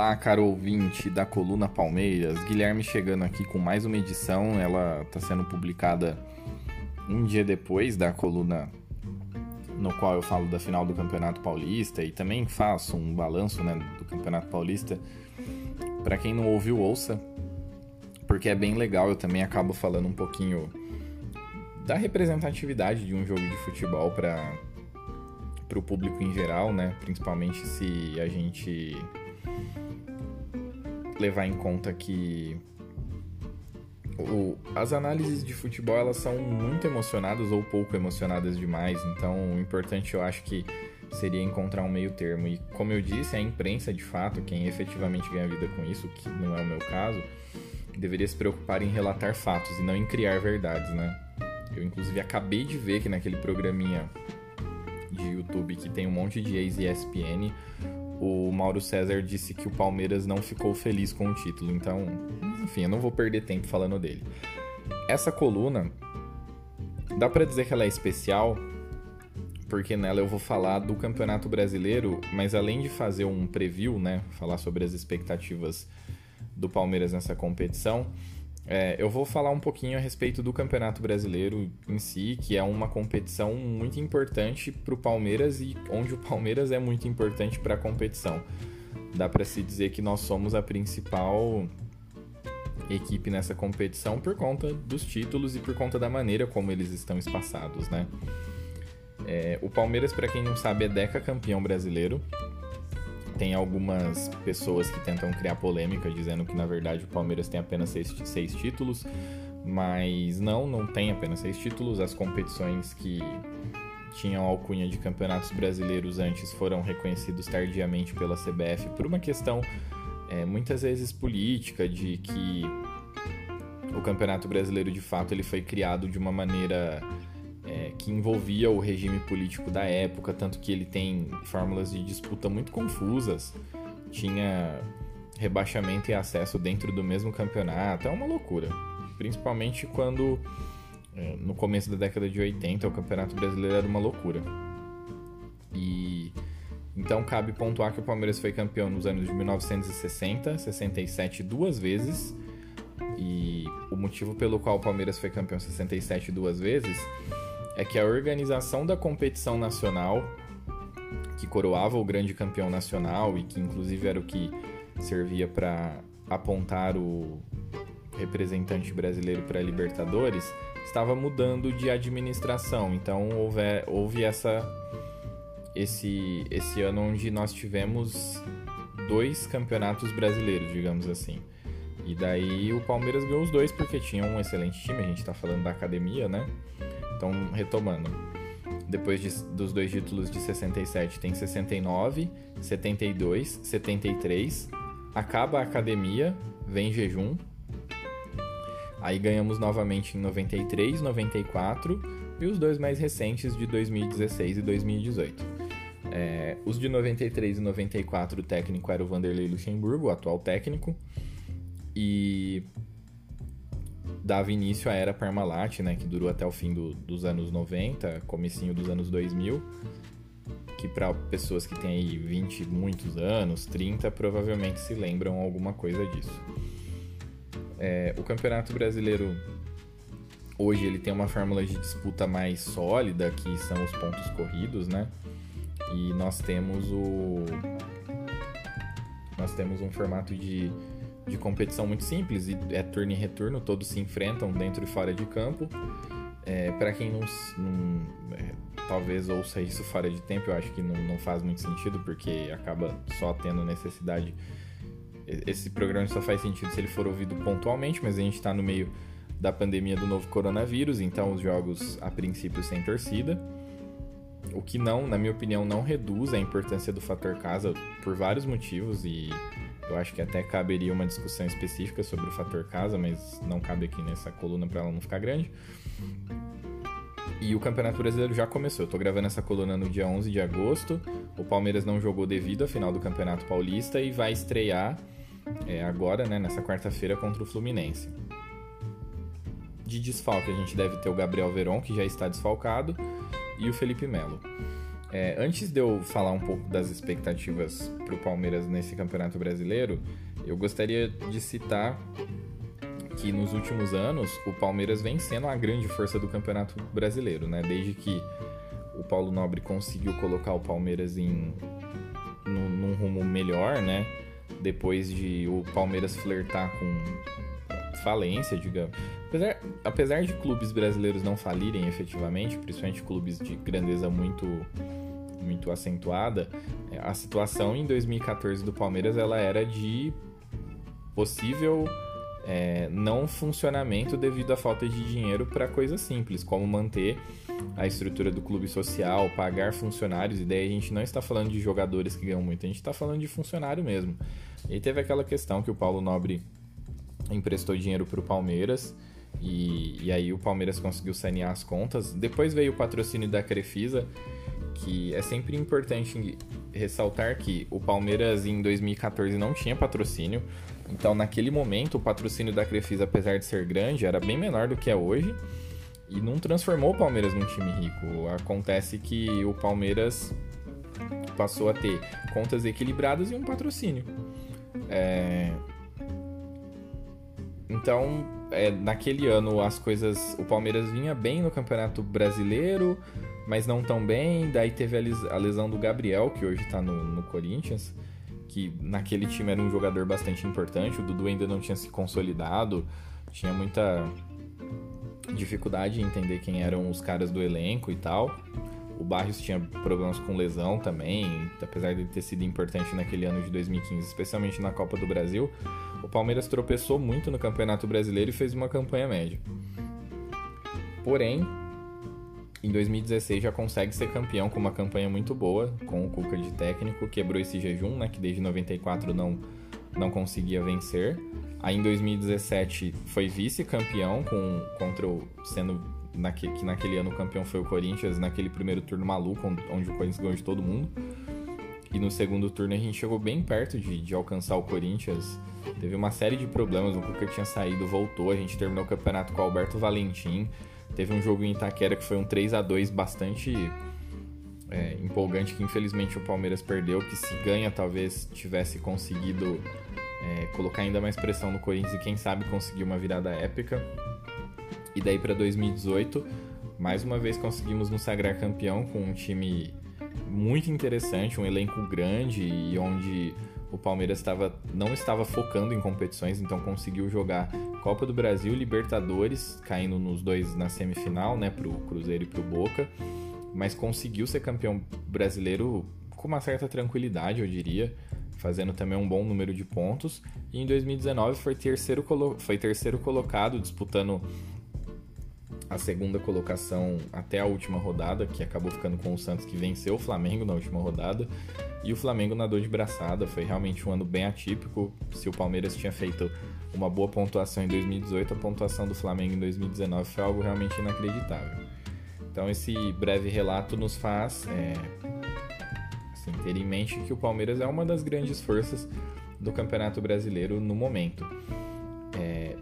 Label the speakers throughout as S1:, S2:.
S1: Olá, caro ouvinte da Coluna Palmeiras. Guilherme chegando aqui com mais uma edição. Ela está sendo publicada um dia depois da coluna no qual eu falo da final do Campeonato Paulista e também faço um balanço né, do Campeonato Paulista. Para quem não ouviu, ouça, porque é bem legal. Eu também acabo falando um pouquinho da representatividade de um jogo de futebol para o público em geral, né? Principalmente se a gente levar em conta que o, as análises de futebol elas são muito emocionadas ou pouco emocionadas demais, então o importante eu acho que seria encontrar um meio termo. E como eu disse, a imprensa de fato, quem efetivamente ganha vida com isso, que não é o meu caso, deveria se preocupar em relatar fatos e não em criar verdades, né? Eu inclusive acabei de ver que naquele programinha de YouTube que tem um monte de ex-ESPN, o Mauro César disse que o Palmeiras não ficou feliz com o título. Então, enfim, eu não vou perder tempo falando dele. Essa coluna, dá para dizer que ela é especial, porque nela eu vou falar do Campeonato Brasileiro, mas além de fazer um preview, né, falar sobre as expectativas do Palmeiras nessa competição, é, eu vou falar um pouquinho a respeito do Campeonato Brasileiro em si, que é uma competição muito importante para o Palmeiras e onde o Palmeiras é muito importante para a competição. Dá para se dizer que nós somos a principal equipe nessa competição por conta dos títulos e por conta da maneira como eles estão espaçados, né? É, o Palmeiras, para quem não sabe, é deca campeão brasileiro tem algumas pessoas que tentam criar polêmica dizendo que na verdade o Palmeiras tem apenas seis, seis títulos, mas não, não tem apenas seis títulos. As competições que tinham alcunha de campeonatos brasileiros antes foram reconhecidos tardiamente pela CBF por uma questão é, muitas vezes política, de que o campeonato brasileiro de fato ele foi criado de uma maneira é, que envolvia o regime político da época, tanto que ele tem fórmulas de disputa muito confusas, tinha rebaixamento e acesso dentro do mesmo campeonato, é uma loucura. Principalmente quando é, no começo da década de 80 o campeonato brasileiro era uma loucura. E então cabe pontuar que o Palmeiras foi campeão nos anos de 1960, 67 duas vezes. E o motivo pelo qual o Palmeiras foi campeão 67 duas vezes é que a organização da competição nacional, que coroava o grande campeão nacional e que inclusive era o que servia para apontar o representante brasileiro para a Libertadores, estava mudando de administração. Então houve, houve essa esse esse ano onde nós tivemos dois campeonatos brasileiros, digamos assim. E daí o Palmeiras ganhou os dois porque tinha um excelente time, a gente está falando da academia, né? Então, retomando. Depois de, dos dois títulos de 67, tem 69, 72, 73. Acaba a academia, vem jejum. Aí ganhamos novamente em 93, 94 e os dois mais recentes de 2016 e 2018. É, os de 93 e 94, o técnico era o Vanderlei Luxemburgo, o atual técnico. E dava início à era Parmalat, né, que durou até o fim do, dos anos 90, comecinho dos anos 2000, que para pessoas que têm aí 20 muitos anos, 30, provavelmente se lembram alguma coisa disso. É, o Campeonato Brasileiro hoje ele tem uma fórmula de disputa mais sólida, que são os pontos corridos, né? E nós temos o nós temos um formato de de competição muito simples e é turno e retorno, todos se enfrentam dentro e fora de campo. É, para quem não, não é, talvez ouça isso fora de tempo, eu acho que não, não faz muito sentido porque acaba só tendo necessidade. Esse programa só faz sentido se ele for ouvido pontualmente, mas a gente está no meio da pandemia do novo coronavírus, então os jogos a princípio sem torcida. O que não, na minha opinião, não reduz a importância do fator casa por vários motivos e eu acho que até caberia uma discussão específica sobre o fator casa, mas não cabe aqui nessa coluna para ela não ficar grande. E o Campeonato Brasileiro já começou. Eu tô gravando essa coluna no dia 11 de agosto. O Palmeiras não jogou devido à final do Campeonato Paulista e vai estrear é, agora, né, nessa quarta-feira contra o Fluminense. De desfalque, a gente deve ter o Gabriel Veron, que já está desfalcado, e o Felipe Melo. É, antes de eu falar um pouco das expectativas para o Palmeiras nesse Campeonato Brasileiro, eu gostaria de citar que nos últimos anos o Palmeiras vem sendo a grande força do Campeonato Brasileiro, né? Desde que o Paulo Nobre conseguiu colocar o Palmeiras em num, num rumo melhor, né? Depois de o Palmeiras flertar com falência, digamos. Apesar, apesar de clubes brasileiros não falirem efetivamente, principalmente clubes de grandeza muito muito acentuada, é, a situação em 2014 do Palmeiras ela era de possível é, não funcionamento devido à falta de dinheiro para coisas simples, como manter a estrutura do clube social, pagar funcionários, e daí a gente não está falando de jogadores que ganham muito, a gente está falando de funcionário mesmo. E teve aquela questão que o Paulo Nobre emprestou dinheiro para o Palmeiras, e, e aí o Palmeiras conseguiu sanear as contas. Depois veio o patrocínio da Crefisa, que é sempre importante ressaltar que o Palmeiras em 2014 não tinha patrocínio. Então, naquele momento, o patrocínio da Crefisa, apesar de ser grande, era bem menor do que é hoje e não transformou o Palmeiras num time rico. Acontece que o Palmeiras passou a ter contas equilibradas e um patrocínio. É... Então, é, naquele ano as coisas. O Palmeiras vinha bem no Campeonato Brasileiro, mas não tão bem. Daí teve a lesão do Gabriel, que hoje está no, no Corinthians que naquele time era um jogador bastante importante. O Dudu ainda não tinha se consolidado, tinha muita dificuldade em entender quem eram os caras do elenco e tal. O Barrios tinha problemas com lesão também, apesar de ter sido importante naquele ano de 2015, especialmente na Copa do Brasil. O Palmeiras tropeçou muito no Campeonato Brasileiro e fez uma campanha média. Porém, em 2016 já consegue ser campeão com uma campanha muito boa, com o Cuca de técnico, quebrou esse jejum, né, que desde 94 não, não conseguia vencer. Aí em 2017 foi vice-campeão com contra o sendo naque, que naquele ano o campeão foi o Corinthians, naquele primeiro turno maluco onde o Corinthians ganhou de todo mundo. E no segundo turno a gente chegou bem perto de, de alcançar o Corinthians. Teve uma série de problemas, o Cuca tinha saído, voltou, a gente terminou o campeonato com o Alberto Valentim. Teve um jogo em Itaquera que foi um 3 a 2 bastante é, empolgante, que infelizmente o Palmeiras perdeu, que se ganha talvez tivesse conseguido é, colocar ainda mais pressão no Corinthians e quem sabe conseguir uma virada épica. E daí para 2018, mais uma vez conseguimos nos sagrar campeão com um time muito interessante, um elenco grande e onde o Palmeiras estava, não estava focando em competições, então conseguiu jogar Copa do Brasil, Libertadores, caindo nos dois na semifinal, né, pro Cruzeiro e pro Boca, mas conseguiu ser campeão brasileiro com uma certa tranquilidade, eu diria, fazendo também um bom número de pontos. E em 2019 foi terceiro, foi terceiro colocado, disputando a segunda colocação até a última rodada, que acabou ficando com o Santos, que venceu o Flamengo na última rodada. E o Flamengo nadou de braçada, foi realmente um ano bem atípico. Se o Palmeiras tinha feito uma boa pontuação em 2018, a pontuação do Flamengo em 2019 foi algo realmente inacreditável. Então esse breve relato nos faz é, assim, ter em mente que o Palmeiras é uma das grandes forças do Campeonato Brasileiro no momento. É,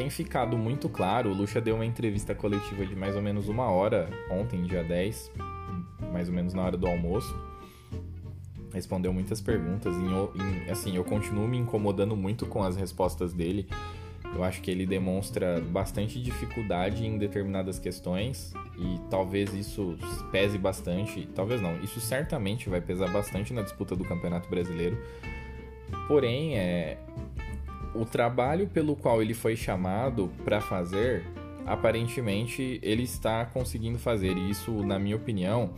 S1: tem ficado muito claro, o Lucha deu uma entrevista coletiva de mais ou menos uma hora ontem, dia 10, mais ou menos na hora do almoço respondeu muitas perguntas. E, assim, eu continuo me incomodando muito com as respostas dele. Eu acho que ele demonstra bastante dificuldade em determinadas questões e talvez isso pese bastante. Talvez não, isso certamente vai pesar bastante na disputa do Campeonato Brasileiro. Porém, é, o trabalho pelo qual ele foi chamado para fazer, aparentemente ele está conseguindo fazer. E isso, na minha opinião,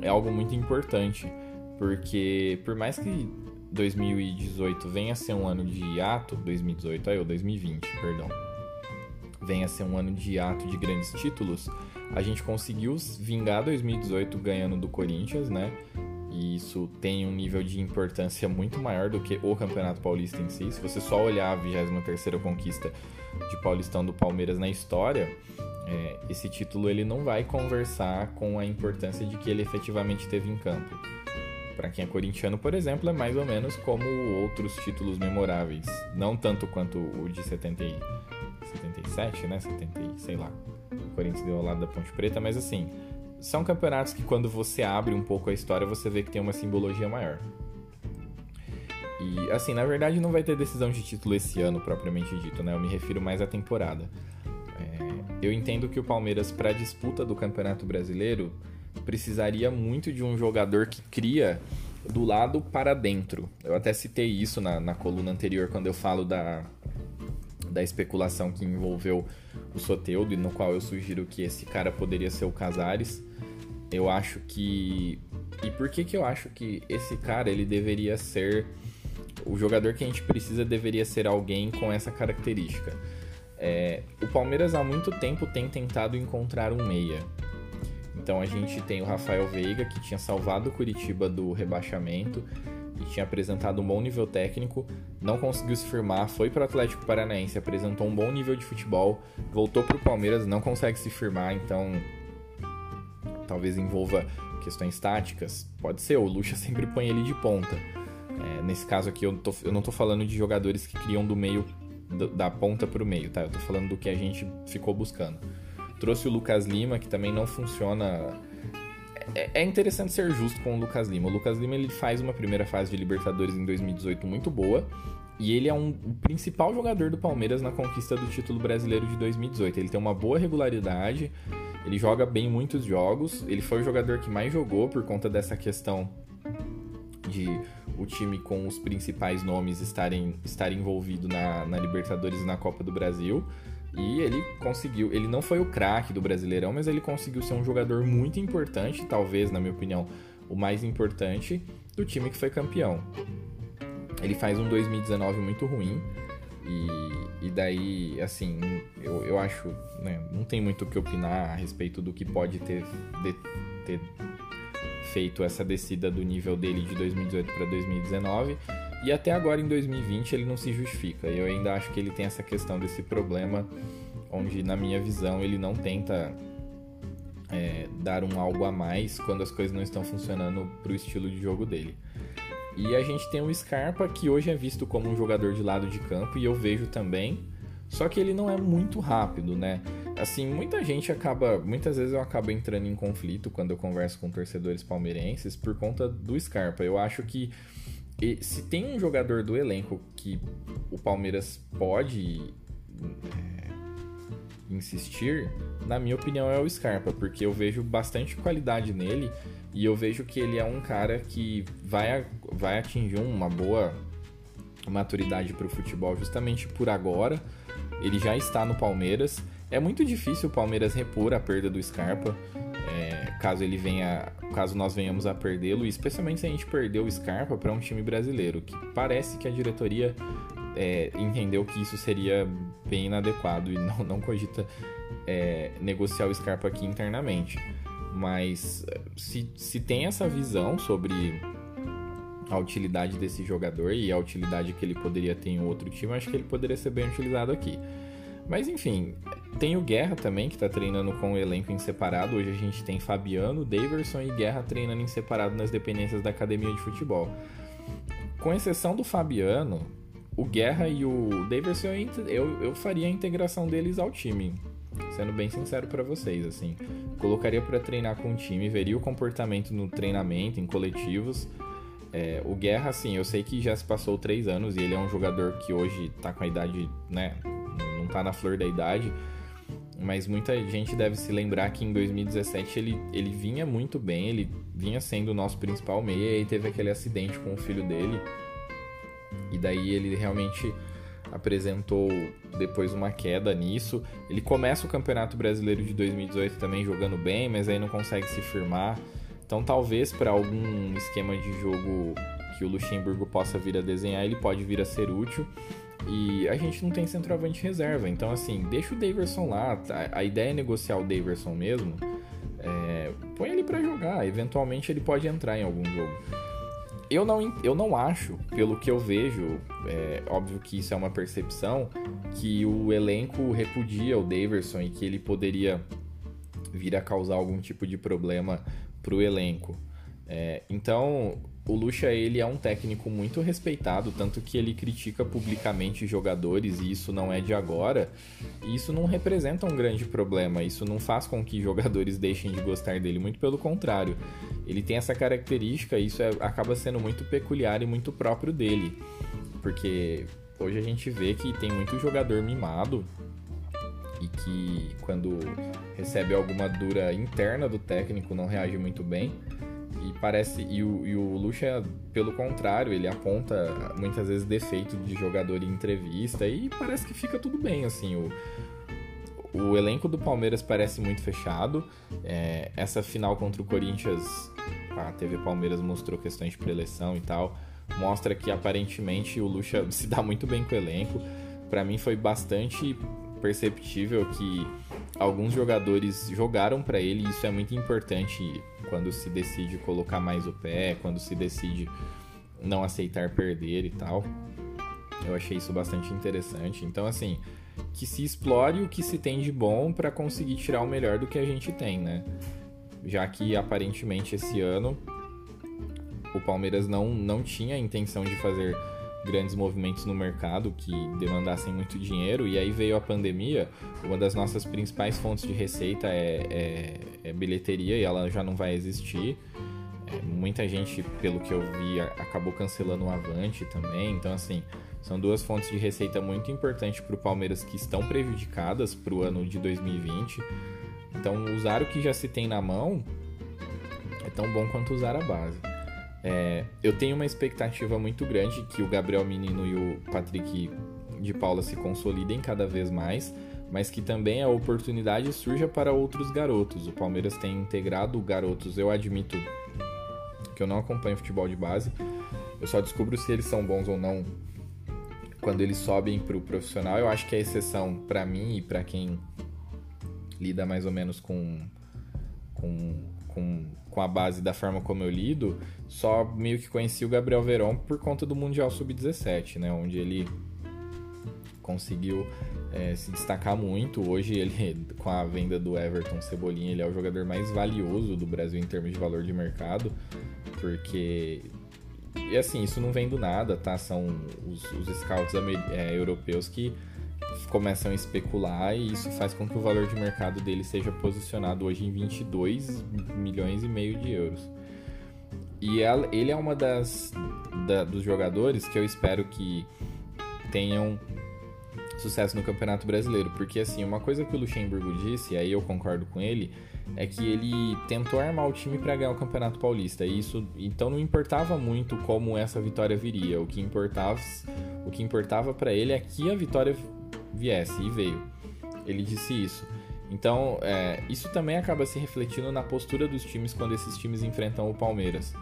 S1: é algo muito importante porque por mais que 2018 venha a ser um ano de hiato, 2018, aí, ou 2020, perdão, venha a ser um ano de hiato de grandes títulos, a gente conseguiu vingar 2018 ganhando do Corinthians, né? E isso tem um nível de importância muito maior do que o Campeonato Paulista em si. Se você só olhar a 23ª conquista de Paulistão do Palmeiras na história, é, esse título ele não vai conversar com a importância de que ele efetivamente teve em campo. Para quem é corintiano, por exemplo, é mais ou menos como outros títulos memoráveis. Não tanto quanto o de 70 77, né? 70, sei lá. O Corinthians deu ao lado da Ponte Preta, mas assim, são campeonatos que quando você abre um pouco a história, você vê que tem uma simbologia maior. E assim, na verdade não vai ter decisão de título esse ano propriamente dito, né? Eu me refiro mais à temporada. É, eu entendo que o Palmeiras para a disputa do Campeonato Brasileiro precisaria muito de um jogador que cria do lado para dentro. Eu até citei isso na, na coluna anterior quando eu falo da, da especulação que envolveu o Soteudo e no qual eu sugiro que esse cara poderia ser o Casares. Eu acho que e por que que eu acho que esse cara ele deveria ser o jogador que a gente precisa deveria ser alguém com essa característica. É, o Palmeiras há muito tempo tem tentado encontrar um meia. Então a gente tem o Rafael Veiga, que tinha salvado o Curitiba do rebaixamento e tinha apresentado um bom nível técnico, não conseguiu se firmar, foi para o Atlético Paranaense, apresentou um bom nível de futebol, voltou para o Palmeiras, não consegue se firmar, então talvez envolva questões táticas. Pode ser, o Lucha sempre põe ele de ponta. É, nesse caso aqui, eu, tô, eu não estou falando de jogadores que criam do meio, da ponta para o meio, tá? Eu estou falando do que a gente ficou buscando. Trouxe o Lucas Lima, que também não funciona. É, é interessante ser justo com o Lucas Lima. O Lucas Lima ele faz uma primeira fase de Libertadores em 2018 muito boa. E ele é um, o principal jogador do Palmeiras na conquista do título brasileiro de 2018. Ele tem uma boa regularidade, ele joga bem muitos jogos. Ele foi o jogador que mais jogou por conta dessa questão de o time com os principais nomes estarem, estarem envolvido na, na Libertadores e na Copa do Brasil. E ele conseguiu, ele não foi o craque do Brasileirão, mas ele conseguiu ser um jogador muito importante, talvez, na minha opinião, o mais importante do time que foi campeão. Ele faz um 2019 muito ruim, e, e daí, assim, eu, eu acho, né, não tem muito o que opinar a respeito do que pode ter, de, ter feito essa descida do nível dele de 2018 para 2019 e até agora em 2020 ele não se justifica. Eu ainda acho que ele tem essa questão desse problema, onde na minha visão ele não tenta é, dar um algo a mais quando as coisas não estão funcionando para o estilo de jogo dele. E a gente tem o Scarpa, que hoje é visto como um jogador de lado de campo, e eu vejo também. Só que ele não é muito rápido, né? Assim, muita gente acaba. Muitas vezes eu acabo entrando em conflito quando eu converso com torcedores palmeirenses por conta do Scarpa. Eu acho que se tem um jogador do elenco que o Palmeiras pode é, insistir, na minha opinião é o Scarpa, porque eu vejo bastante qualidade nele e eu vejo que ele é um cara que vai, vai atingir uma boa maturidade para o futebol justamente por agora. Ele já está no Palmeiras. É muito difícil o Palmeiras repor a perda do Scarpa caso ele venha, caso nós venhamos a perdê-lo, especialmente se a gente perder o Scarpa para um time brasileiro, que parece que a diretoria é, entendeu que isso seria bem inadequado e não, não cogita é, negociar o Scarpa aqui internamente. Mas se, se tem essa visão sobre a utilidade desse jogador e a utilidade que ele poderia ter em outro time, acho que ele poderia ser bem utilizado aqui. Mas enfim, tem o Guerra também, que tá treinando com o elenco em separado. Hoje a gente tem Fabiano, Daverson e Guerra treinando em separado nas dependências da academia de futebol. Com exceção do Fabiano, o Guerra e o Daverson, eu, eu faria a integração deles ao time. Sendo bem sincero para vocês, assim. Colocaria para treinar com o time, veria o comportamento no treinamento, em coletivos. É, o Guerra, assim, eu sei que já se passou três anos e ele é um jogador que hoje tá com a idade, né, não tá na flor da idade, mas muita gente deve se lembrar que em 2017 ele, ele vinha muito bem, ele vinha sendo o nosso principal meia e teve aquele acidente com o filho dele. E daí ele realmente apresentou depois uma queda nisso. Ele começa o Campeonato Brasileiro de 2018 também jogando bem, mas aí não consegue se firmar. Então talvez para algum esquema de jogo que o Luxemburgo possa vir a desenhar, ele pode vir a ser útil. E a gente não tem centroavante reserva. Então, assim, deixa o Daverson lá. A, a ideia é negociar o Daverson mesmo. É, põe ele para jogar. Eventualmente ele pode entrar em algum jogo. Eu não, eu não acho, pelo que eu vejo, é óbvio que isso é uma percepção, que o elenco repudia o Daverson e que ele poderia vir a causar algum tipo de problema pro elenco. É, então, o Lucha ele é um técnico muito respeitado, tanto que ele critica publicamente jogadores e isso não é de agora. E isso não representa um grande problema, isso não faz com que jogadores deixem de gostar dele, muito pelo contrário. Ele tem essa característica e isso é, acaba sendo muito peculiar e muito próprio dele. Porque hoje a gente vê que tem muito jogador mimado e que quando recebe alguma dura interna do técnico não reage muito bem. E parece. E o, e o Lucha, pelo contrário, ele aponta muitas vezes defeito de jogador em entrevista e parece que fica tudo bem, assim. O, o elenco do Palmeiras parece muito fechado. É, essa final contra o Corinthians, a TV Palmeiras mostrou questões de preleção e tal. Mostra que aparentemente o Lucha se dá muito bem com o elenco. Para mim foi bastante perceptível que alguns jogadores jogaram para ele e isso é muito importante quando se decide colocar mais o pé, quando se decide não aceitar perder e tal. Eu achei isso bastante interessante. Então, assim, que se explore o que se tem de bom para conseguir tirar o melhor do que a gente tem, né? Já que aparentemente esse ano o Palmeiras não, não tinha a intenção de fazer grandes movimentos no mercado que demandassem muito dinheiro, e aí veio a pandemia. Uma das nossas principais fontes de receita é, é, é bilheteria e ela já não vai existir. É, muita gente, pelo que eu vi, acabou cancelando o Avante também. Então, assim, são duas fontes de receita muito importantes para o Palmeiras que estão prejudicadas para o ano de 2020. Então, usar o que já se tem na mão é tão bom quanto usar a base. É, eu tenho uma expectativa muito grande que o Gabriel Menino e o Patrick de Paula se consolidem cada vez mais, mas que também a oportunidade surja para outros garotos. O Palmeiras tem integrado garotos, eu admito que eu não acompanho futebol de base, eu só descubro se eles são bons ou não quando eles sobem para o profissional. Eu acho que a exceção para mim e para quem lida mais ou menos com, com, com com a base da forma como eu lido, só meio que conheci o Gabriel Verón por conta do Mundial Sub-17, né? Onde ele conseguiu é, se destacar muito. Hoje ele, com a venda do Everton Cebolinha, ele é o jogador mais valioso do Brasil em termos de valor de mercado, porque e assim, isso não vem do nada, tá? São os, os scouts é, europeus que começam a especular e isso faz com que o valor de mercado dele seja posicionado hoje em 22 milhões e meio de euros. E ele é uma das da, dos jogadores que eu espero que tenham sucesso no Campeonato Brasileiro, porque assim, uma coisa que o Luxemburgo disse, e aí eu concordo com ele, é que ele tentou armar o time para ganhar o Campeonato Paulista. E isso, então não importava muito como essa vitória viria. O que importava, o que importava para ele é que a vitória viesse e veio. Ele disse isso. Então, é, isso também acaba se refletindo na postura dos times quando esses times enfrentam o Palmeiras.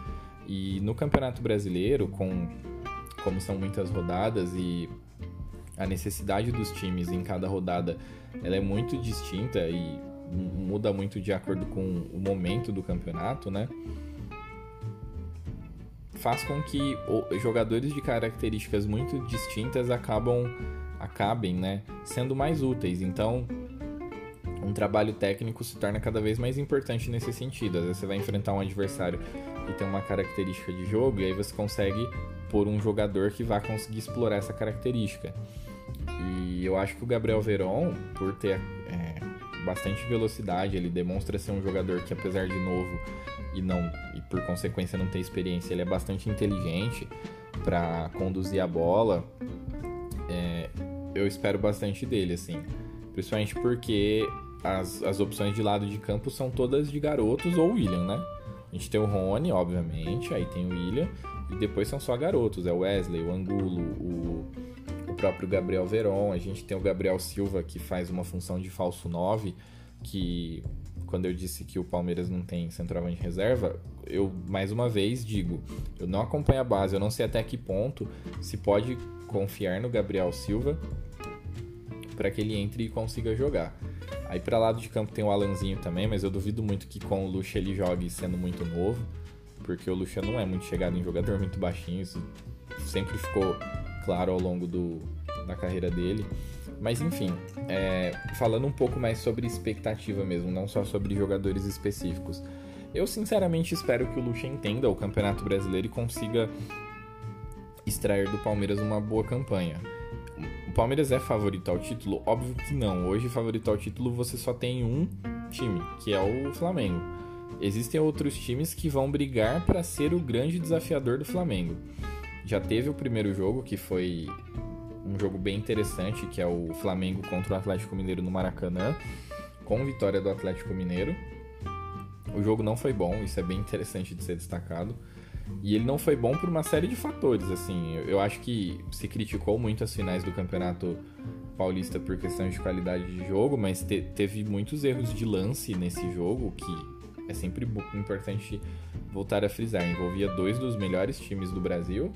S1: E no Campeonato Brasileiro, com como são muitas rodadas e a necessidade dos times em cada rodada ela é muito distinta e muda muito de acordo com o momento do campeonato, né? Faz com que jogadores de características muito distintas acabam acabem, né, sendo mais úteis. Então, um trabalho técnico se torna cada vez mais importante nesse sentido. Às vezes você vai enfrentar um adversário que tem uma característica de jogo e aí você consegue pôr um jogador que vai conseguir explorar essa característica. E eu acho que o Gabriel Veron, por ter é, bastante velocidade, ele demonstra ser um jogador que apesar de novo e não e por consequência não ter experiência, ele é bastante inteligente para conduzir a bola. É, eu espero bastante dele, assim. Principalmente porque as, as opções de lado de campo são todas de garotos ou William, né? A gente tem o Rony, obviamente, aí tem o William, e depois são só garotos, é o Wesley, o Angulo, o, o próprio Gabriel Veron, a gente tem o Gabriel Silva que faz uma função de falso 9, que quando eu disse que o Palmeiras não tem centroavante reserva, eu mais uma vez digo, eu não acompanho a base, eu não sei até que ponto se pode confiar no Gabriel Silva para que ele entre e consiga jogar. Aí para lado de campo tem o Alanzinho também, mas eu duvido muito que com o Lucha ele jogue sendo muito novo, porque o Lucha não é muito chegado em jogador muito baixinho, isso sempre ficou claro ao longo do, da carreira dele. Mas enfim, é, falando um pouco mais sobre expectativa mesmo, não só sobre jogadores específicos. eu sinceramente espero que o Lucha entenda o Campeonato Brasileiro e consiga extrair do Palmeiras uma boa campanha. O Palmeiras é favorito ao título? Óbvio que não. Hoje, favorito ao título, você só tem um time, que é o Flamengo. Existem outros times que vão brigar para ser o grande desafiador do Flamengo. Já teve o primeiro jogo, que foi um jogo bem interessante, que é o Flamengo contra o Atlético Mineiro no Maracanã, com vitória do Atlético Mineiro. O jogo não foi bom, isso é bem interessante de ser destacado. E ele não foi bom por uma série de fatores, assim. Eu acho que se criticou muito as finais do Campeonato Paulista por questão de qualidade de jogo, mas te teve muitos erros de lance nesse jogo que é sempre importante voltar a frisar. Envolvia dois dos melhores times do Brasil,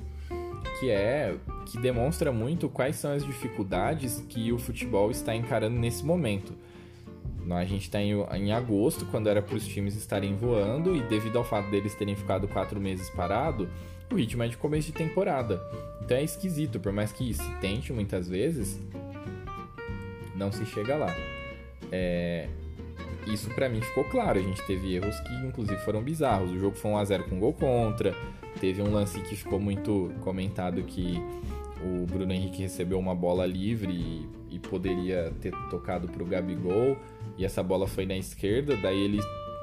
S1: que é que demonstra muito quais são as dificuldades que o futebol está encarando nesse momento. A gente está em, em, agosto, quando era para os times estarem voando, e devido ao fato deles terem ficado quatro meses parado, o ritmo é de começo de temporada. Então é esquisito, por mais que se tente muitas vezes, não se chega lá. É, isso para mim ficou claro. A gente teve erros que inclusive foram bizarros. O jogo foi 1 a 0 com gol contra. Teve um lance que ficou muito comentado que o Bruno Henrique recebeu uma bola livre e, e poderia ter tocado para o Gabigol e essa bola foi na esquerda, daí ele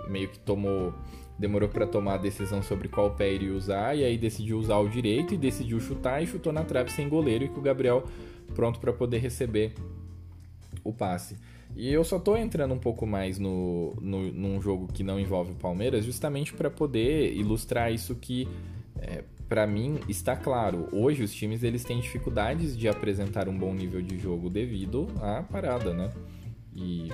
S1: meio que tomou demorou para tomar a decisão sobre qual pé iria usar e aí decidiu usar o direito e decidiu chutar e chutou na trave sem goleiro e com o Gabriel pronto para poder receber o passe. E eu só tô entrando um pouco mais no, no num jogo que não envolve o Palmeiras justamente para poder ilustrar isso que é, para mim está claro. Hoje os times eles têm dificuldades de apresentar um bom nível de jogo devido à parada, né? E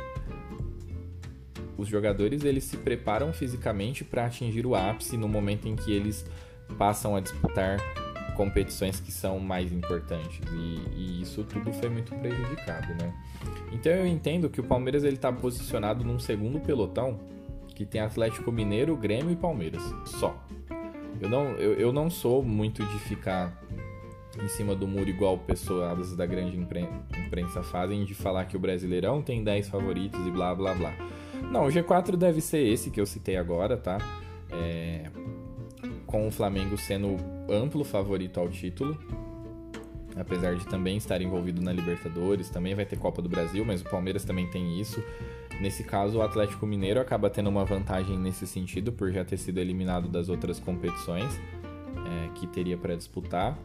S1: os jogadores eles se preparam fisicamente para atingir o ápice no momento em que eles passam a disputar competições que são mais importantes e, e, isso tudo foi muito prejudicado, né? Então eu entendo que o Palmeiras ele está posicionado num segundo pelotão que tem Atlético Mineiro, Grêmio e Palmeiras só. Eu não, eu, eu não sou muito de ficar em cima do muro igual pessoas da grande imprensa fazem de falar que o Brasileirão tem 10 favoritos e blá blá blá. Não, o G4 deve ser esse que eu citei agora, tá? É... Com o Flamengo sendo amplo favorito ao título, apesar de também estar envolvido na Libertadores, também vai ter Copa do Brasil, mas o Palmeiras também tem isso. Nesse caso, o Atlético Mineiro acaba tendo uma vantagem nesse sentido, por já ter sido eliminado das outras competições é, que teria para disputar.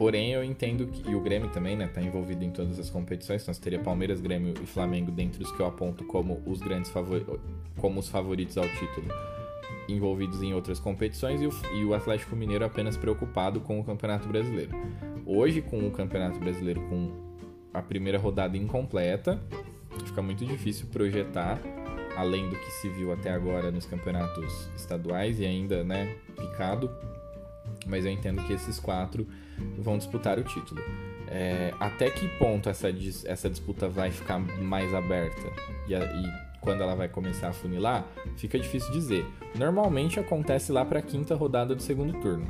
S1: Porém, eu entendo que. E o Grêmio também, né? Tá envolvido em todas as competições. Então, você teria Palmeiras, Grêmio e Flamengo dentre os que eu aponto como os grandes favoritos. Como os favoritos ao título. Envolvidos em outras competições. E o, e o Atlético Mineiro apenas preocupado com o Campeonato Brasileiro. Hoje, com o Campeonato Brasileiro com a primeira rodada incompleta, fica muito difícil projetar além do que se viu até agora nos campeonatos estaduais e ainda, né, picado mas eu entendo que esses quatro vão disputar o título. É, até que ponto essa, essa disputa vai ficar mais aberta e, e, quando ela vai começar a funilar, fica difícil dizer. Normalmente acontece lá para a quinta rodada do segundo turno.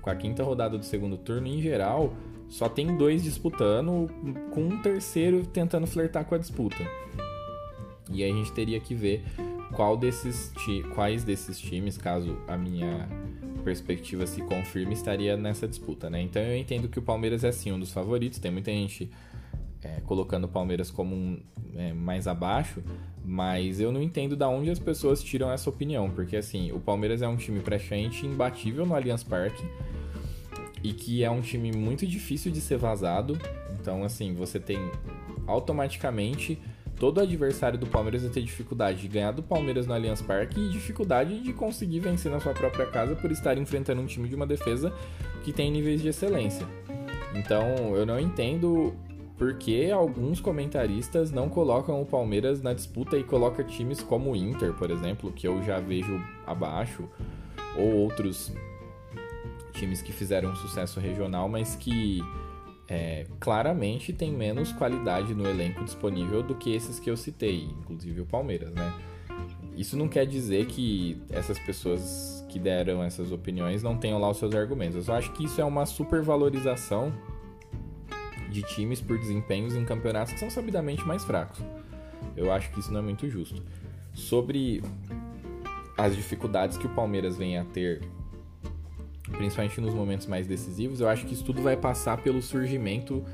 S1: Com a quinta rodada do segundo turno, em geral, só tem dois disputando, com um terceiro tentando flertar com a disputa. E aí a gente teria que ver qual desses quais desses times, caso a minha perspectiva se confirma, estaria nessa disputa, né? Então eu entendo que o Palmeiras é sim um dos favoritos. Tem muita gente é, colocando o Palmeiras como um, é, mais abaixo, mas eu não entendo da onde as pessoas tiram essa opinião, porque assim, o Palmeiras é um time praticamente imbatível no Allianz Parque e que é um time muito difícil de ser vazado. Então, assim, você tem automaticamente todo adversário do Palmeiras vai ter dificuldade de ganhar do Palmeiras no Allianz Parque e dificuldade de conseguir vencer na sua própria casa por estar enfrentando um time de uma defesa que tem níveis de excelência. Então, eu não entendo por que alguns comentaristas não colocam o Palmeiras na disputa e colocam times como o Inter, por exemplo, que eu já vejo abaixo, ou outros times que fizeram um sucesso regional, mas que é, claramente tem menos qualidade no elenco disponível do que esses que eu citei, inclusive o Palmeiras, né? Isso não quer dizer que essas pessoas que deram essas opiniões não tenham lá os seus argumentos. Eu só acho que isso é uma supervalorização de times por desempenhos em campeonatos que são sabidamente mais fracos. Eu acho que isso não é muito justo. Sobre as dificuldades que o Palmeiras vem a ter, principalmente nos momentos mais decisivos, eu acho que isso tudo vai passar pelo surgimento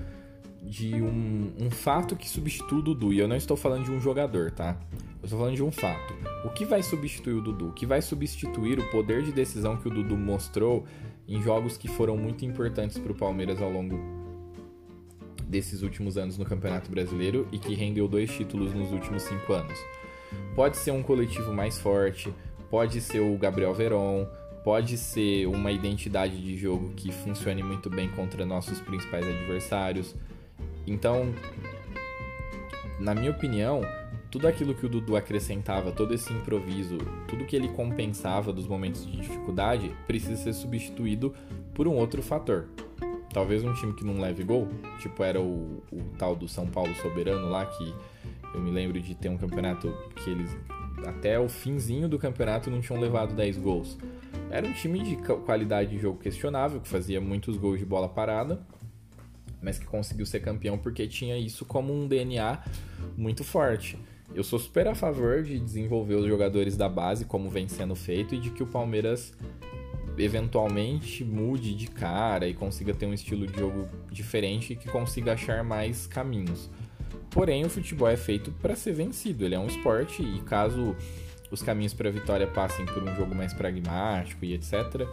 S1: de um, um fato que substitui o Dudu. E eu não estou falando de um jogador, tá? Eu estou falando de um fato. O que vai substituir o Dudu? O que vai substituir o poder de decisão que o Dudu mostrou em jogos que foram muito importantes para o Palmeiras ao longo desses últimos anos no Campeonato Brasileiro e que rendeu dois títulos nos últimos cinco anos? Pode ser um coletivo mais forte, pode ser o Gabriel Veron, pode ser uma identidade de jogo que funcione muito bem contra nossos principais adversários. Então, na minha opinião, tudo aquilo que o Dudu acrescentava, todo esse improviso, tudo que ele compensava dos momentos de dificuldade, precisa ser substituído por um outro fator. Talvez um time que não leve gol, tipo era o, o tal do São Paulo Soberano lá, que eu me lembro de ter um campeonato que eles até o finzinho do campeonato não tinham levado 10 gols. Era um time de qualidade de jogo questionável, que fazia muitos gols de bola parada, mas que conseguiu ser campeão porque tinha isso como um DNA muito forte. Eu sou super a favor de desenvolver os jogadores da base, como vem sendo feito, e de que o Palmeiras eventualmente mude de cara e consiga ter um estilo de jogo diferente e que consiga achar mais caminhos. Porém, o futebol é feito para ser vencido, ele é um esporte e caso os caminhos para a vitória passem por um jogo mais pragmático e etc,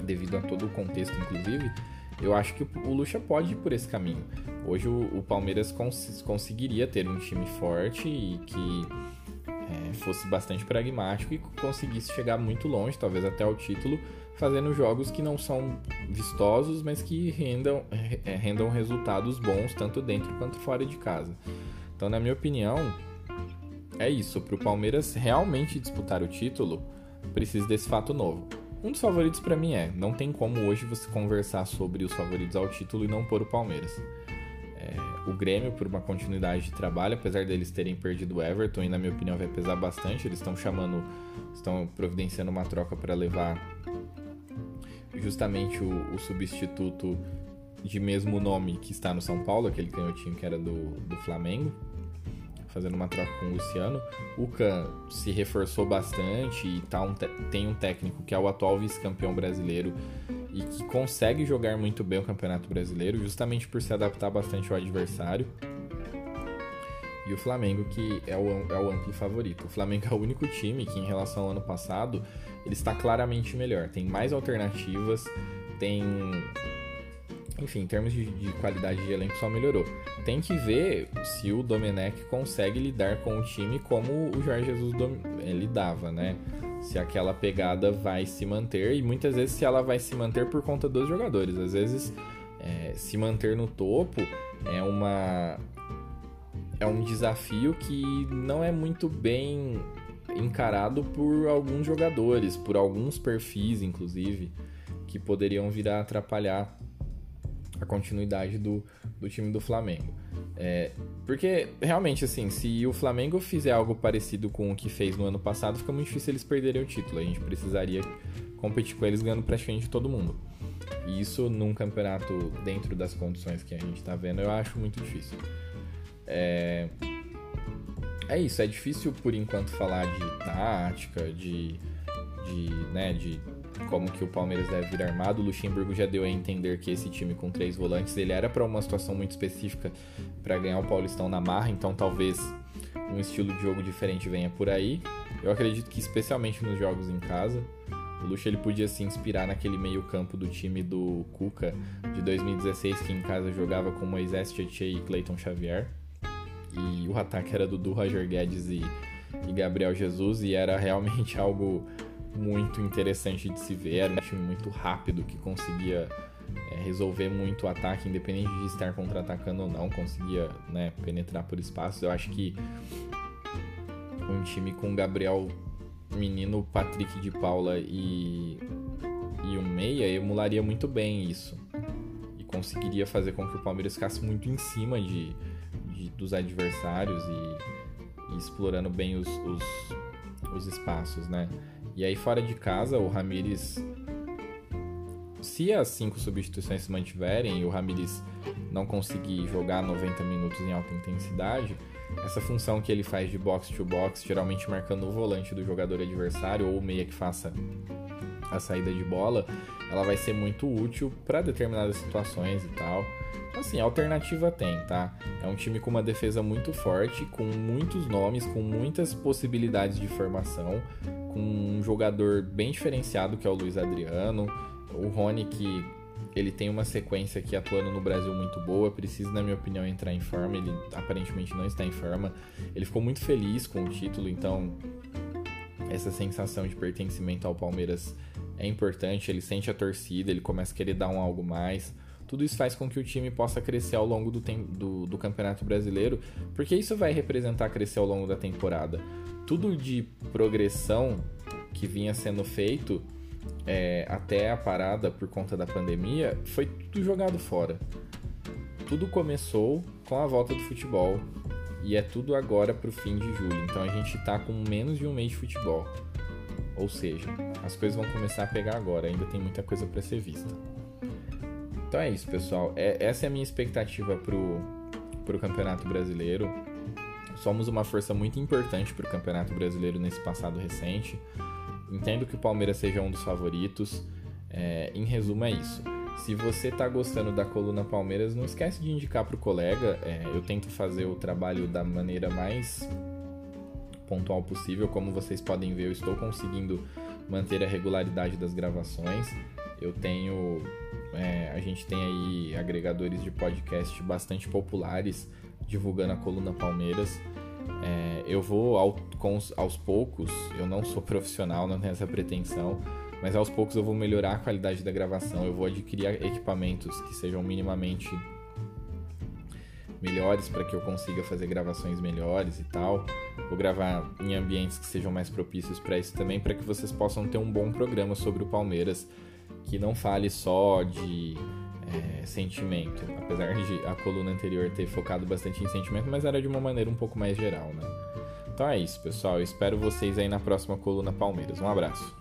S1: devido a todo o contexto, inclusive, eu acho que o Lucha pode ir por esse caminho. Hoje o, o Palmeiras cons conseguiria ter um time forte e que é, fosse bastante pragmático e conseguisse chegar muito longe, talvez até o título, fazendo jogos que não são vistosos, mas que rendam, é, rendam resultados bons tanto dentro quanto fora de casa. Então, na minha opinião, é isso. Para o Palmeiras realmente disputar o título, precisa desse fato novo. Um dos favoritos para mim é, não tem como hoje você conversar sobre os favoritos ao título e não pôr o Palmeiras. É, o Grêmio, por uma continuidade de trabalho, apesar deles terem perdido o Everton, e na minha opinião vai pesar bastante, eles estão chamando, estão providenciando uma troca para levar justamente o, o, substituto de mesmo nome que está no São Paulo, aquele canhotinho que era do, do Flamengo fazendo uma troca com o Luciano. O Can se reforçou bastante e tá um tem um técnico que é o atual vice-campeão brasileiro e que consegue jogar muito bem o Campeonato Brasileiro, justamente por se adaptar bastante ao adversário. E o Flamengo, que é o, é o amplo favorito. O Flamengo é o único time que, em relação ao ano passado, ele está claramente melhor. Tem mais alternativas, tem enfim, em termos de, de, qualidade de elenco só melhorou. Tem que ver se o Domenech consegue lidar com o time como o Jorge Jesus eh, lidava, né? Se aquela pegada vai se manter e muitas vezes se ela vai se manter por conta dos jogadores. Às vezes é, se manter no topo é uma é um desafio que não é muito bem encarado por alguns jogadores, por alguns perfis, inclusive, que poderiam vir a atrapalhar a continuidade do, do time do Flamengo. É, porque, realmente, assim, se o Flamengo fizer algo parecido com o que fez no ano passado, fica muito difícil eles perderem o título. A gente precisaria competir com eles ganhando praticamente todo mundo. E isso num campeonato dentro das condições que a gente está vendo, eu acho muito difícil. É, é isso, é difícil por enquanto falar de tática, de, de, né, de como que o Palmeiras deve vir armado. O Luxemburgo já deu a entender que esse time com três volantes ele era para uma situação muito específica para ganhar o Paulistão na marra, então talvez um estilo de jogo diferente venha por aí. Eu acredito que especialmente nos jogos em casa, o Luxo ele podia se inspirar naquele meio-campo do time do Cuca de 2016 que em casa jogava com Moisés Tietchan e Clayton Xavier. E o ataque era do Roger Guedes e, e Gabriel Jesus e era realmente algo muito interessante de se ver. Era um time muito rápido que conseguia é, resolver muito o ataque, independente de estar contra-atacando ou não, conseguia né, penetrar por espaços. Eu acho que um time com Gabriel Menino, Patrick de Paula e, e um meia emularia muito bem isso. E conseguiria fazer com que o Palmeiras ficasse muito em cima de, de dos adversários e, e, explorando bem os, os, os espaços, né? E aí fora de casa, o Ramires se as cinco substituições se mantiverem e o Ramires não conseguir jogar 90 minutos em alta intensidade, essa função que ele faz de box to box, geralmente marcando o volante do jogador adversário ou o meia que faça a saída de bola, ela vai ser muito útil para determinadas situações e tal. Então, assim, alternativa tem, tá? É um time com uma defesa muito forte, com muitos nomes, com muitas possibilidades de formação, com um jogador bem diferenciado que é o Luiz Adriano, o Rony que ele tem uma sequência aqui atuando no Brasil muito boa, precisa, na minha opinião, entrar em forma. Ele aparentemente não está em forma. Ele ficou muito feliz com o título, então essa sensação de pertencimento ao Palmeiras é importante. Ele sente a torcida, ele começa a querer dar um algo mais. Tudo isso faz com que o time possa crescer ao longo do, do, do Campeonato Brasileiro, porque isso vai representar crescer ao longo da temporada. Tudo de progressão que vinha sendo feito é, até a parada por conta da pandemia, foi tudo jogado fora. Tudo começou com a volta do futebol e é tudo agora para o fim de julho. Então a gente está com menos de um mês de futebol. Ou seja, as coisas vão começar a pegar agora, ainda tem muita coisa para ser vista. Então é isso, pessoal. É, essa é a minha expectativa pro, pro Campeonato Brasileiro. Somos uma força muito importante para o Campeonato Brasileiro nesse passado recente. Entendo que o Palmeiras seja um dos favoritos. É, em resumo, é isso. Se você está gostando da coluna Palmeiras, não esquece de indicar para o colega. É, eu tento fazer o trabalho da maneira mais pontual possível. Como vocês podem ver, eu estou conseguindo manter a regularidade das gravações. Eu tenho. É, a gente tem aí agregadores de podcast bastante populares divulgando a coluna Palmeiras. É, eu vou ao, com, aos poucos, eu não sou profissional, não tenho essa pretensão, mas aos poucos eu vou melhorar a qualidade da gravação, eu vou adquirir equipamentos que sejam minimamente melhores para que eu consiga fazer gravações melhores e tal. Vou gravar em ambientes que sejam mais propícios para isso também, para que vocês possam ter um bom programa sobre o Palmeiras, que não fale só de é, sentimento, apesar de a coluna anterior ter focado bastante em sentimento, mas era de uma maneira um pouco mais geral, né? Então é isso, pessoal. Eu espero vocês aí na próxima coluna Palmeiras. Um abraço.